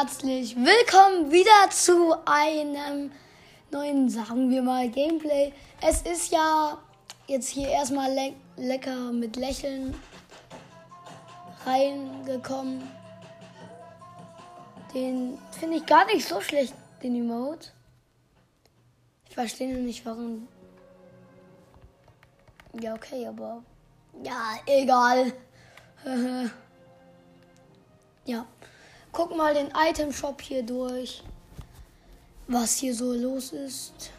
herzlich willkommen wieder zu einem neuen, sagen wir mal, Gameplay. Es ist ja jetzt hier erstmal le lecker mit Lächeln reingekommen. Den finde ich gar nicht so schlecht, den Emote. Ich verstehe nicht, warum. Ja, okay, aber. Ja, egal. ja. Guck mal den Item Shop hier durch. Was hier so los ist.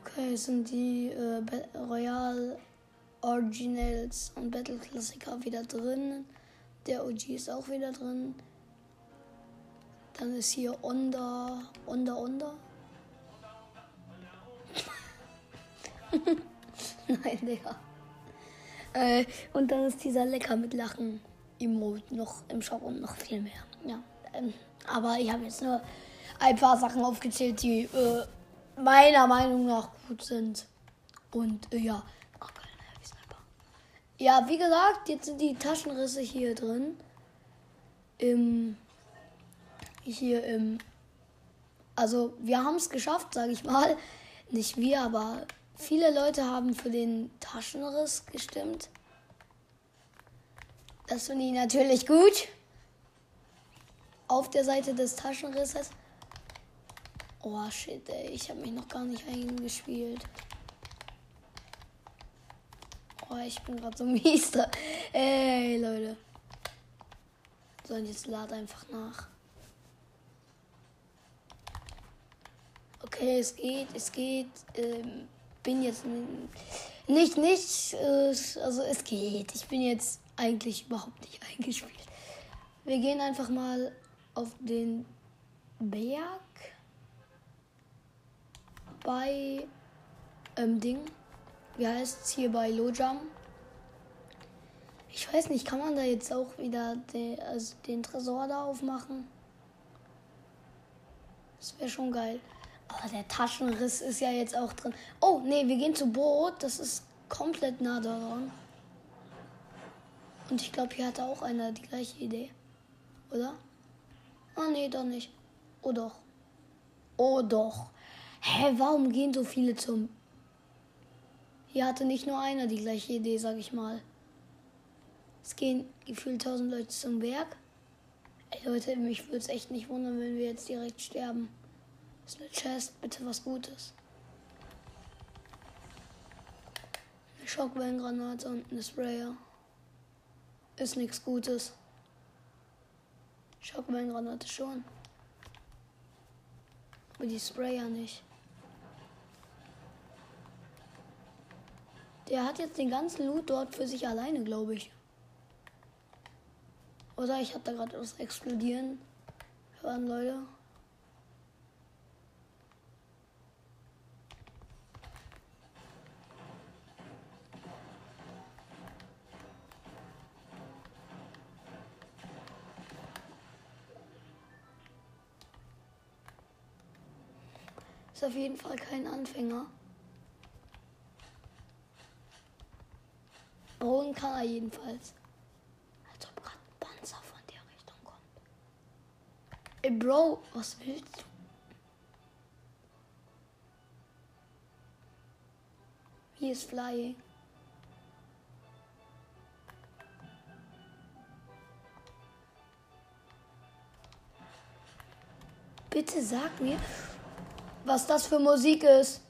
Okay, sind die äh, Royal Originals und Battle Klassiker wieder drin. Der OG ist auch wieder drin. Dann ist hier Onda, Onda, Onda. Nein, Digga. Äh, und dann ist dieser Lecker mit Lachen Emote noch im Shop und noch viel mehr. Ja. Ähm, aber ich habe jetzt nur ein paar Sachen aufgezählt, die äh, meiner Meinung nach gut sind. Und äh, ja. Ja, wie gesagt, jetzt sind die Taschenrisse hier drin. Im. Hier im. Also, wir haben es geschafft, sage ich mal. Nicht wir, aber Viele Leute haben für den Taschenriss gestimmt. Das finde ich natürlich gut. Auf der Seite des Taschenrisses. Oh shit, ey. Ich habe mich noch gar nicht eingespielt. Oh, ich bin gerade so mies da. Ey, Leute. So, und jetzt lad einfach nach. Okay, es geht, es geht. Ähm, bin jetzt nicht, nicht, also es geht. Ich bin jetzt eigentlich überhaupt nicht eingespielt. Wir gehen einfach mal auf den Berg bei ähm, Ding. Wie heißt es hier bei Lojam? Ich weiß nicht, kann man da jetzt auch wieder den, also den Tresor da aufmachen? Das wäre schon geil. Aber der Taschenriss ist ja jetzt auch drin. Oh, nee, wir gehen zu Boot. Das ist komplett nah daran. Und ich glaube, hier hatte auch einer die gleiche Idee. Oder? Ah, nee, doch nicht. Oh doch. Oh doch. Hä, warum gehen so viele zum... Hier hatte nicht nur einer die gleiche Idee, sag ich mal. Es gehen gefühlt tausend Leute zum Berg. Ey Leute, mich würde es echt nicht wundern, wenn wir jetzt direkt sterben. Ist eine Chest, bitte was Gutes. Eine Schockwellengranate und eine Sprayer. Ist nichts Gutes. Schockwellengranate schon. Aber die Sprayer nicht. Der hat jetzt den ganzen Loot dort für sich alleine, glaube ich. Oder ich habe da gerade was explodieren hören, Leute. Ist auf jeden Fall kein Anfänger. Bauen kann er jedenfalls. Als ob gerade ein Panzer von der Richtung kommt. Ey, Bro, was willst du? He is flying. Bitte sag mir, was das für Musik ist.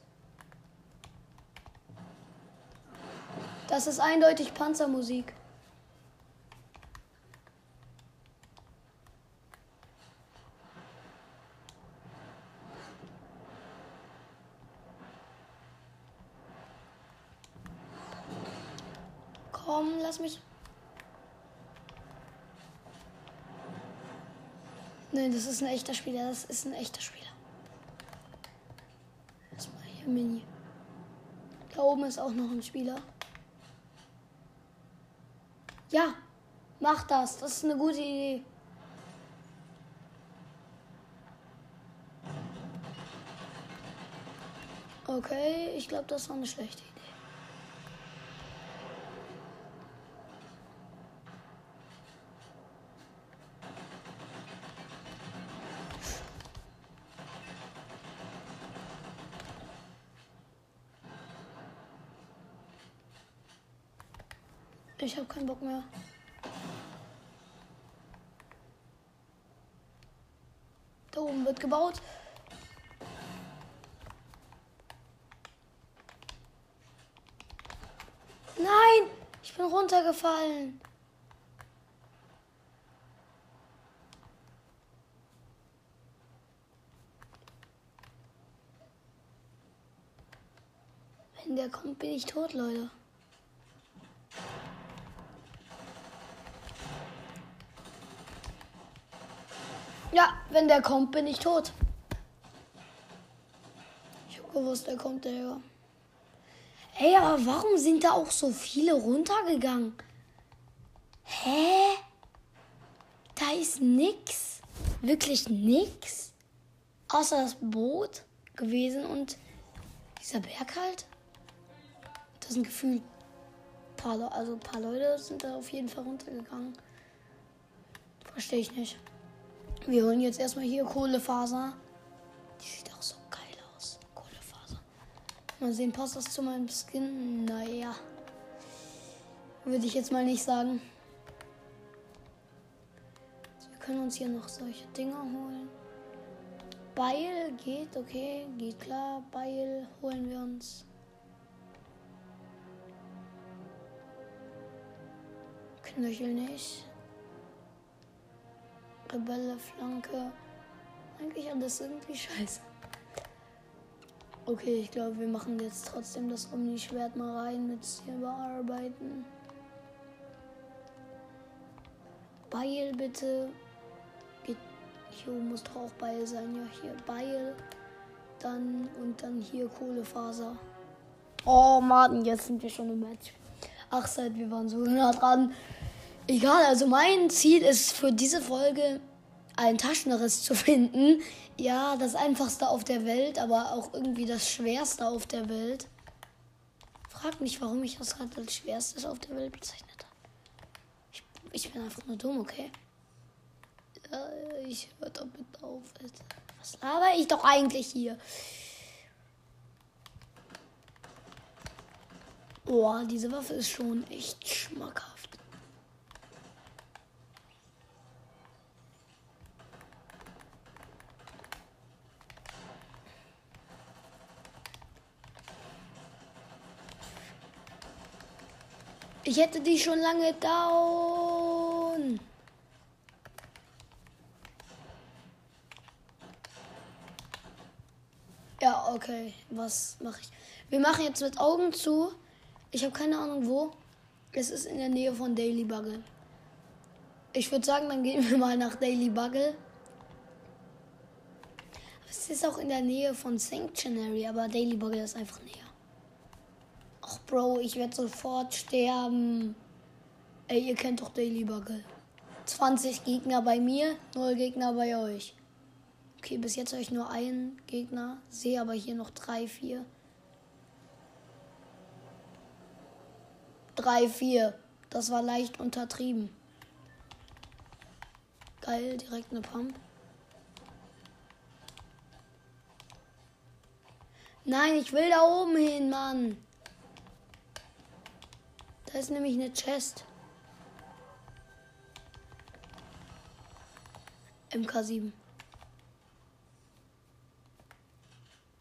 Das ist eindeutig Panzermusik. Komm, lass mich. Nein, das ist ein echter Spieler. Das ist ein echter Spieler. Mini. Da oben ist auch noch ein Spieler. Ja, mach das. Das ist eine gute Idee. Okay, ich glaube, das war eine schlechte Idee. Ich habe keinen Bock mehr. Da oben wird gebaut. Nein, ich bin runtergefallen. Wenn der kommt, bin ich tot, Leute. Ja, wenn der kommt, bin ich tot. Ich hab gewusst, der kommt daher. Ey, aber warum sind da auch so viele runtergegangen? Hä? Da ist nix. Wirklich nix. Außer das Boot gewesen und dieser Berg halt. Das ist ein Gefühl. Paar, also ein paar Leute sind da auf jeden Fall runtergegangen. Verstehe ich nicht. Wir holen jetzt erstmal hier Kohlefaser. Die sieht auch so geil aus. Kohlefaser. Mal sehen, passt das zu meinem Skin? Naja. Würde ich jetzt mal nicht sagen. Also wir können uns hier noch solche Dinger holen. Beil geht, okay, geht klar. Beil holen wir uns. Knöchel nicht. Rebelle, Flanke. Eigentlich alles irgendwie scheiße. Okay, ich glaube, wir machen jetzt trotzdem das Omni-Schwert mal rein mit hier bearbeiten. Beil bitte. Geht, hier muss doch auch Beil sein. Ja, hier Beil. Dann und dann hier Kohlefaser. Oh Mann, jetzt sind wir schon im Match. Ach, seit wir waren so nah dran. Egal, also mein Ziel ist für diese Folge einen Taschenriss zu finden. Ja, das einfachste auf der Welt, aber auch irgendwie das schwerste auf der Welt. Frag nicht, warum ich das gerade als schwerstes auf der Welt bezeichnet habe. Ich, ich bin einfach nur dumm, okay? Ja, ich höre damit auf. Was laber ich doch eigentlich hier? Boah, diese Waffe ist schon echt schmackhaft. Ich hätte die schon lange down. Ja, okay. Was mache ich? Wir machen jetzt mit Augen zu. Ich habe keine Ahnung wo. Es ist in der Nähe von Daily Buggle. Ich würde sagen, dann gehen wir mal nach Daily Buggle. Es ist auch in der Nähe von Sanctuary, aber Daily Buggle ist einfach näher. Bro, ich werde sofort sterben. Ey, ihr kennt doch Daily Bugle. 20 Gegner bei mir, 0 Gegner bei euch. Okay, bis jetzt habe ich nur einen Gegner. Sehe aber hier noch 3, 4. 3, 4. Das war leicht untertrieben. Geil, direkt eine Pump. Nein, ich will da oben hin, Mann. Da ist nämlich eine Chest. MK7.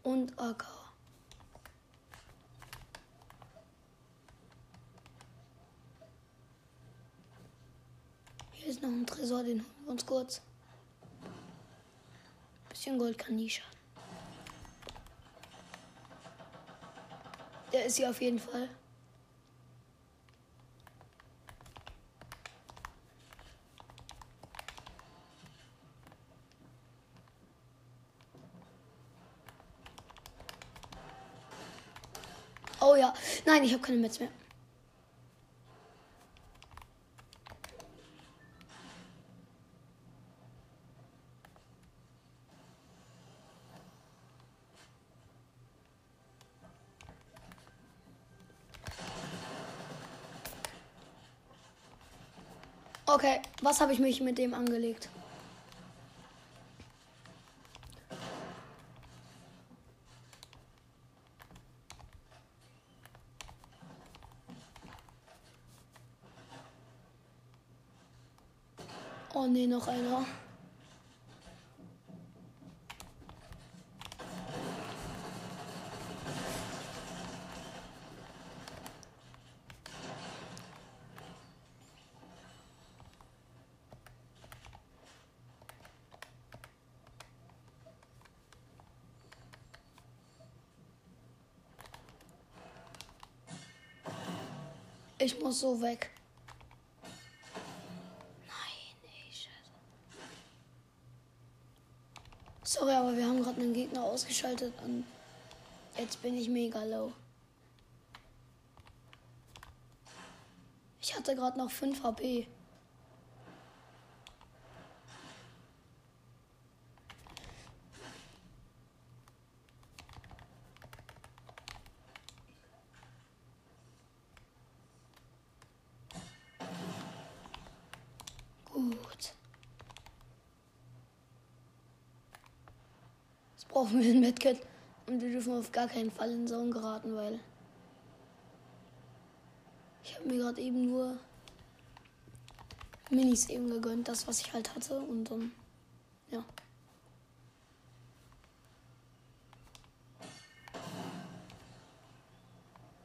Und AK. Hier ist noch ein Tresor, den holen wir uns kurz. Bisschen Gold kann nie schaden. Der ist hier auf jeden Fall. Nein, ich habe keine Metz mehr. Okay, was habe ich mich mit dem angelegt? Oh nee, noch einer. Ich muss so weg. Nein, ich. Sorry, aber wir haben gerade einen Gegner ausgeschaltet und jetzt bin ich mega low. Ich hatte gerade noch 5 HP. Brauchen wir ein Medkit. Und wir dürfen auf gar keinen Fall in Zone geraten, weil ich habe mir gerade eben nur Minis eben gegönnt, das was ich halt hatte und dann ja.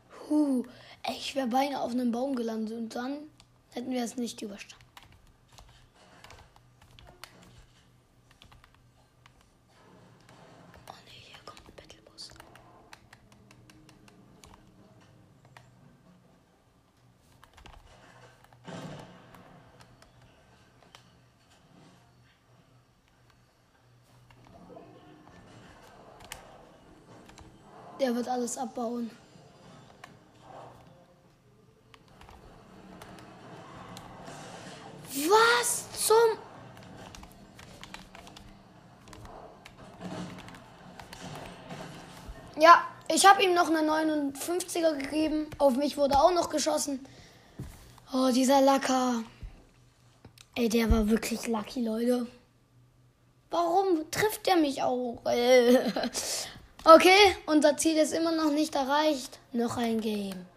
Puh, ich wäre beinahe auf einem Baum gelandet und dann hätten wir es nicht überstanden. Der wird alles abbauen. Was zum... Ja, ich habe ihm noch eine 59er gegeben. Auf mich wurde auch noch geschossen. Oh, dieser Lacker. Ey, der war wirklich lucky, Leute. Warum trifft er mich auch? Okay, unser Ziel ist immer noch nicht erreicht. Noch ein Game.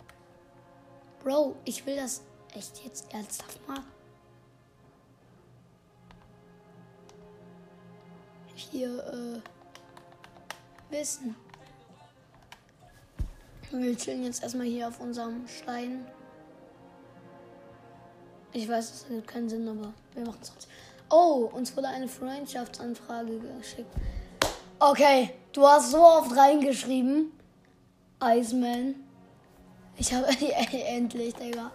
Bro, ich will das echt jetzt ernsthaft mal. Hier, äh, wissen. Wir chillen jetzt erstmal hier auf unserem Stein. Ich weiß, es hat keinen Sinn, aber wir machen es trotzdem. Oh, uns wurde eine Freundschaftsanfrage geschickt. Okay, du hast so oft reingeschrieben. Iceman. Ich habe endlich, Digga.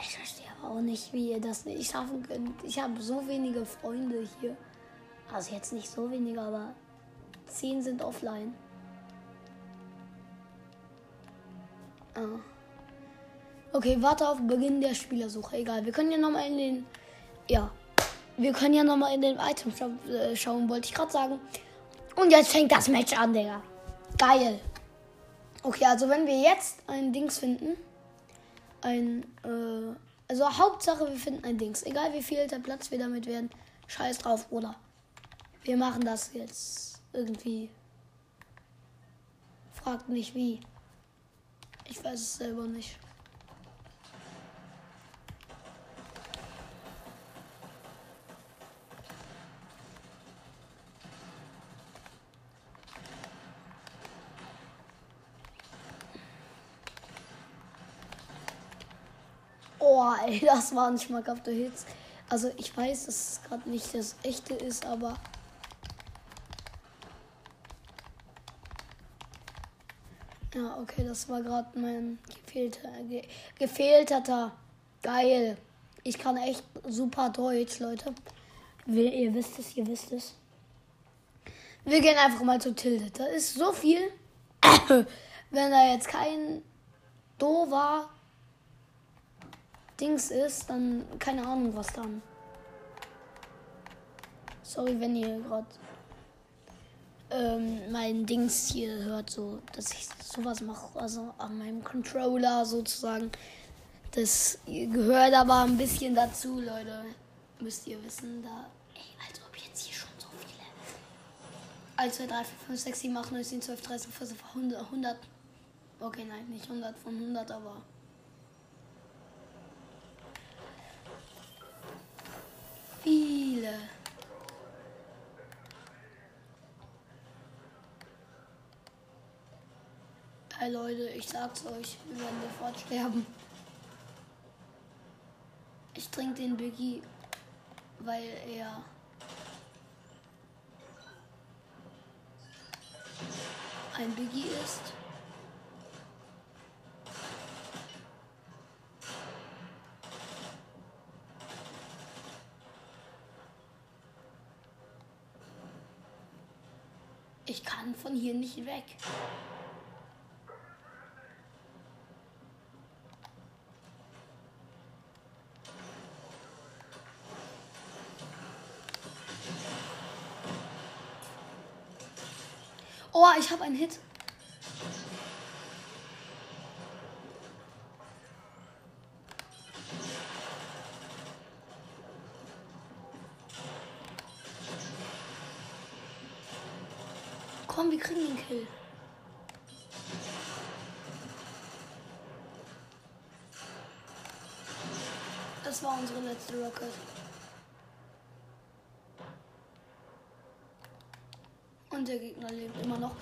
Ich verstehe aber auch nicht, wie ihr das nicht schaffen könnt. Ich habe so wenige Freunde hier. Also jetzt nicht so wenige, aber zehn sind offline. Ah. Okay, warte auf Beginn der Spielersuche. Egal, wir können ja nochmal in den. Ja, wir können ja nochmal in den Items äh, schauen, wollte ich gerade sagen. Und jetzt fängt das Match an, Digga. Geil. Okay, also wenn wir jetzt ein Dings finden, ein, äh, also Hauptsache wir finden ein Dings. Egal wie viel der Platz wir damit werden. Scheiß drauf, Bruder. Wir machen das jetzt irgendwie. Fragt nicht wie. Ich weiß es selber nicht. Ey, das waren schmackhafte Hits. Also ich weiß, dass es gerade nicht das echte ist, aber. Ja, okay, das war gerade mein gefehlter, ge, gefehlterter. Geil. Ich kann echt super Deutsch, Leute. Ihr wisst es, ihr wisst es. Wir gehen einfach mal zu Tilde. Da ist so viel. Wenn da jetzt kein Do war, Dings ist, dann keine Ahnung, was dann. Sorry, wenn ihr gerade ähm, mein Dings hier hört, so dass ich sowas mache, also an meinem Controller sozusagen. Das gehört aber ein bisschen dazu, Leute. Müsst ihr wissen, da. Ey, als ob jetzt hier schon so viele. 1, 2, 3, 4, 5, 6, 7, 8, 9, 10, 12, 13, 14, 100. 100. Okay, nein, nicht 100 von 100, aber viele. Hey Leute, ich sag's euch, wir werden sofort sterben. Ich trinke den Biggie, weil er ein Biggie ist. Ich kann von hier nicht weg. Oh, ich habe einen Hit. Komm, wir kriegen den Kill. Das war unsere letzte Rocket. Und der Gegner lebt immer noch.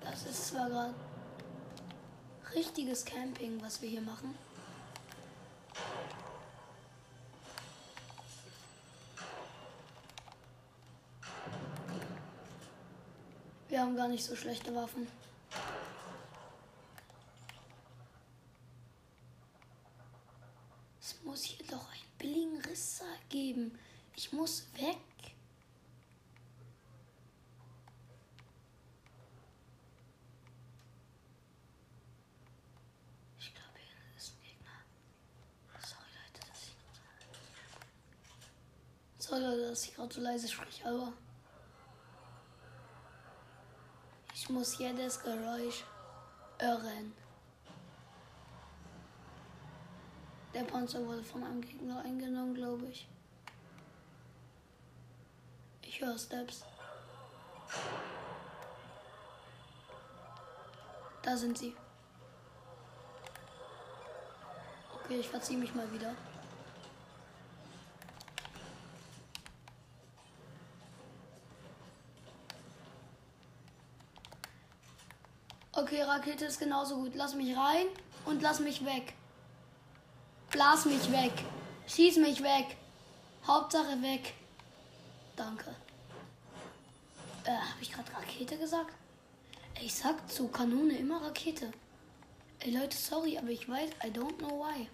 Das ist zwar gerade richtiges Camping, was wir hier machen. Wir haben gar nicht so schlechte Waffen. Es muss hier doch einen billigen Risser geben. Ich muss weg. Ich glaube, hier ist ein Gegner. Sorry, Leute, dass ich Sorry, Leute, dass ich gerade so leise spreche, aber. Ich muss jedes Geräusch hören. Der Panzer wurde von einem Gegner eingenommen, glaube ich. Ich höre Steps. Da sind sie. Okay, ich verziehe mich mal wieder. Okay, Rakete ist genauso gut. Lass mich rein und lass mich weg. Blas mich weg. Schieß mich weg. Hauptsache weg. Danke. Äh, habe ich gerade Rakete gesagt? Ich sag zu Kanone immer Rakete. Ey Leute, sorry, aber ich weiß, I don't know why.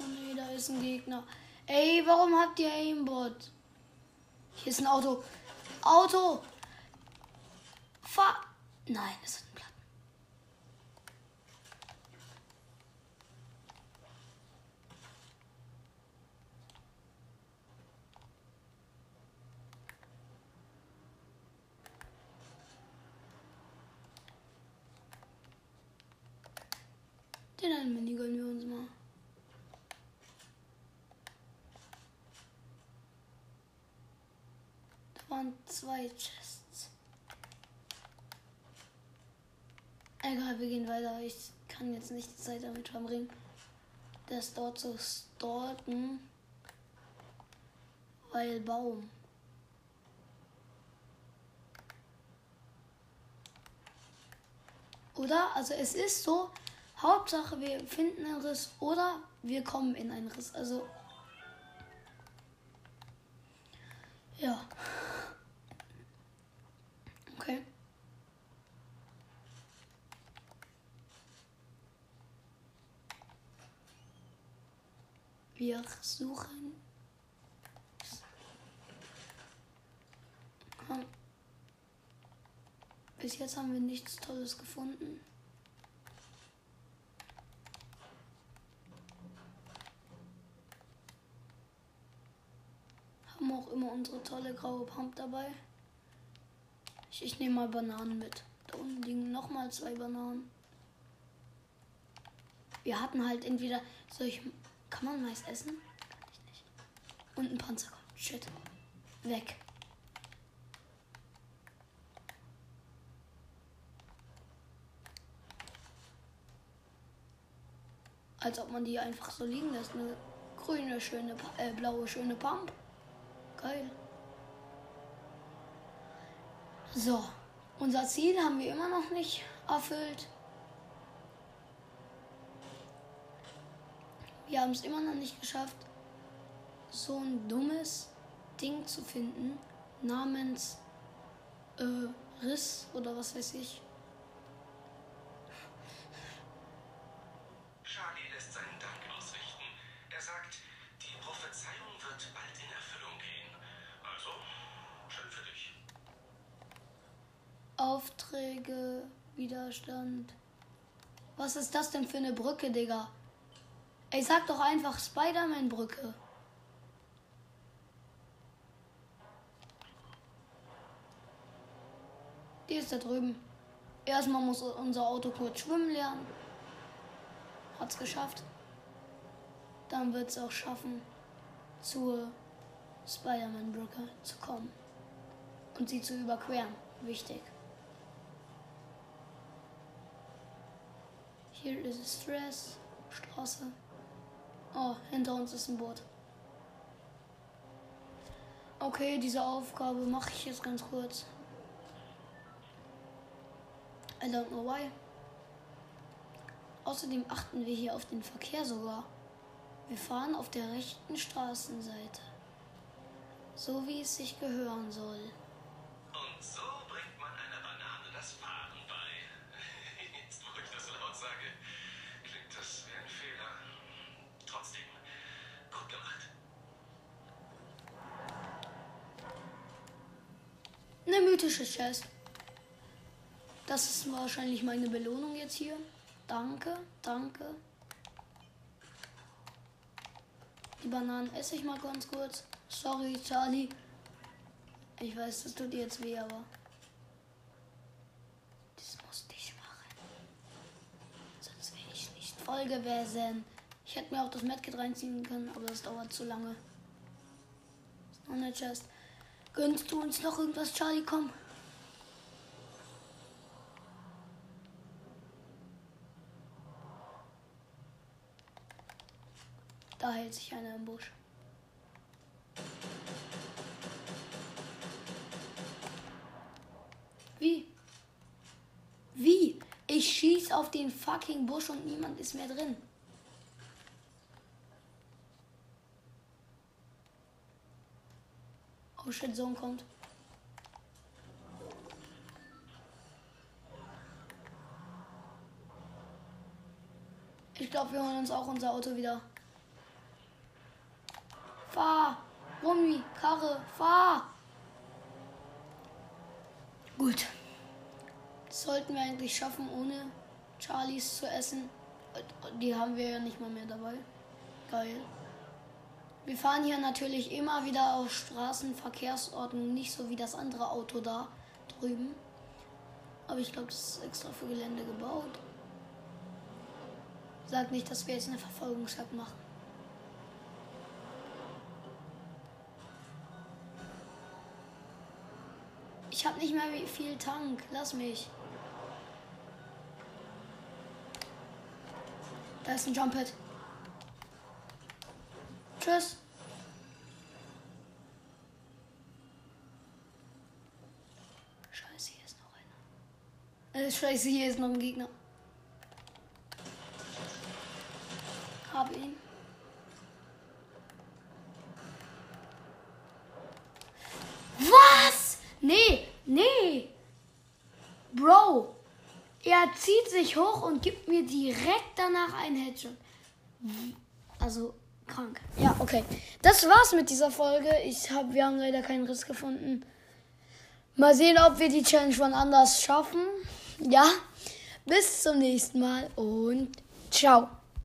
Oh nee, da ist ein Gegner. Ey, warum habt ihr Aimbot? Hier ist ein Auto. Auto! Nein, es ein Platten. Den einen Mini gönnen wir uns mal. Da waren zwei Chests. Egal, wir gehen weiter. Ich kann jetzt nicht die Zeit damit verbringen, das dort zu stalken. Weil Baum. Oder? Also es ist so, Hauptsache wir finden einen Riss oder wir kommen in einen Riss. Also ja. Okay. Wir suchen. Bis jetzt haben wir nichts Tolles gefunden. Haben auch immer unsere tolle graue Pump dabei. Ich, ich nehme mal Bananen mit. Da unten liegen nochmal zwei Bananen. Wir hatten halt entweder solche. Kann man Mais essen? Ich nicht. Und ein Panzer kommt. Shit. Weg. Als ob man die einfach so liegen lässt. Eine grüne, schöne, äh, blaue, schöne Pump. Geil. So. Unser Ziel haben wir immer noch nicht erfüllt. Wir haben es immer noch nicht geschafft, so ein dummes Ding zu finden, namens äh, Riss oder was weiß ich. Charlie lässt seinen Dank ausrichten. Er sagt, die Prophezeiung wird bald in Erfüllung gehen. Also, schön für dich. Aufträge, Widerstand. Was ist das denn für eine Brücke, Digga? Ey, sag doch einfach Spider-Man-Brücke. Die ist da drüben. Erstmal muss unser Auto kurz schwimmen lernen. Hat's geschafft. Dann wird's auch schaffen, zur Spider-Man-Brücke zu kommen. Und sie zu überqueren. Wichtig. Hier ist es Stress. Straße. Oh, hinter uns ist ein Boot. Okay, diese Aufgabe mache ich jetzt ganz kurz. I don't know why. Außerdem achten wir hier auf den Verkehr sogar. Wir fahren auf der rechten Straßenseite. So wie es sich gehören soll. Und so Eine mythische Chest. Das ist wahrscheinlich meine Belohnung jetzt hier. Danke, danke. Die Bananen esse ich mal ganz kurz. Sorry, Charlie. Ich weiß, das tut dir jetzt weh, aber. Das musste ich machen. Sonst wäre ich nicht voll gewesen. Ich hätte mir auch das Medkit reinziehen können, aber das dauert zu lange. Ist noch eine Chest. Gönnst du uns noch irgendwas, Charlie? Komm. Da hält sich einer im Busch. Wie? Wie? Ich schieß auf den fucking Busch und niemand ist mehr drin. Shit, Sohn kommt. Ich glaube, wir holen uns auch unser Auto wieder. Fahr! Rumi, Karre, fahr! Gut. Das sollten wir eigentlich schaffen, ohne Charlies zu essen. Die haben wir ja nicht mal mehr dabei. Geil. Wir fahren hier natürlich immer wieder auf Straßenverkehrsordnung, nicht so wie das andere Auto da drüben. Aber ich glaube, das ist extra für Gelände gebaut. Sag nicht, dass wir jetzt eine Verfolgungsjagd machen. Ich habe nicht mehr viel Tank. Lass mich. Da ist ein Jump Pad. Tschüss. Scheiße, hier ist noch einer. Äh, scheiße, hier ist noch ein Gegner. Hab ihn. Was? Nee, nee. Bro, er zieht sich hoch und gibt mir direkt danach einen Headshot. Also krank. Ja, okay. Das war's mit dieser Folge. Ich hab, wir haben leider keinen Riss gefunden. Mal sehen, ob wir die Challenge von anders schaffen. Ja. Bis zum nächsten Mal und ciao.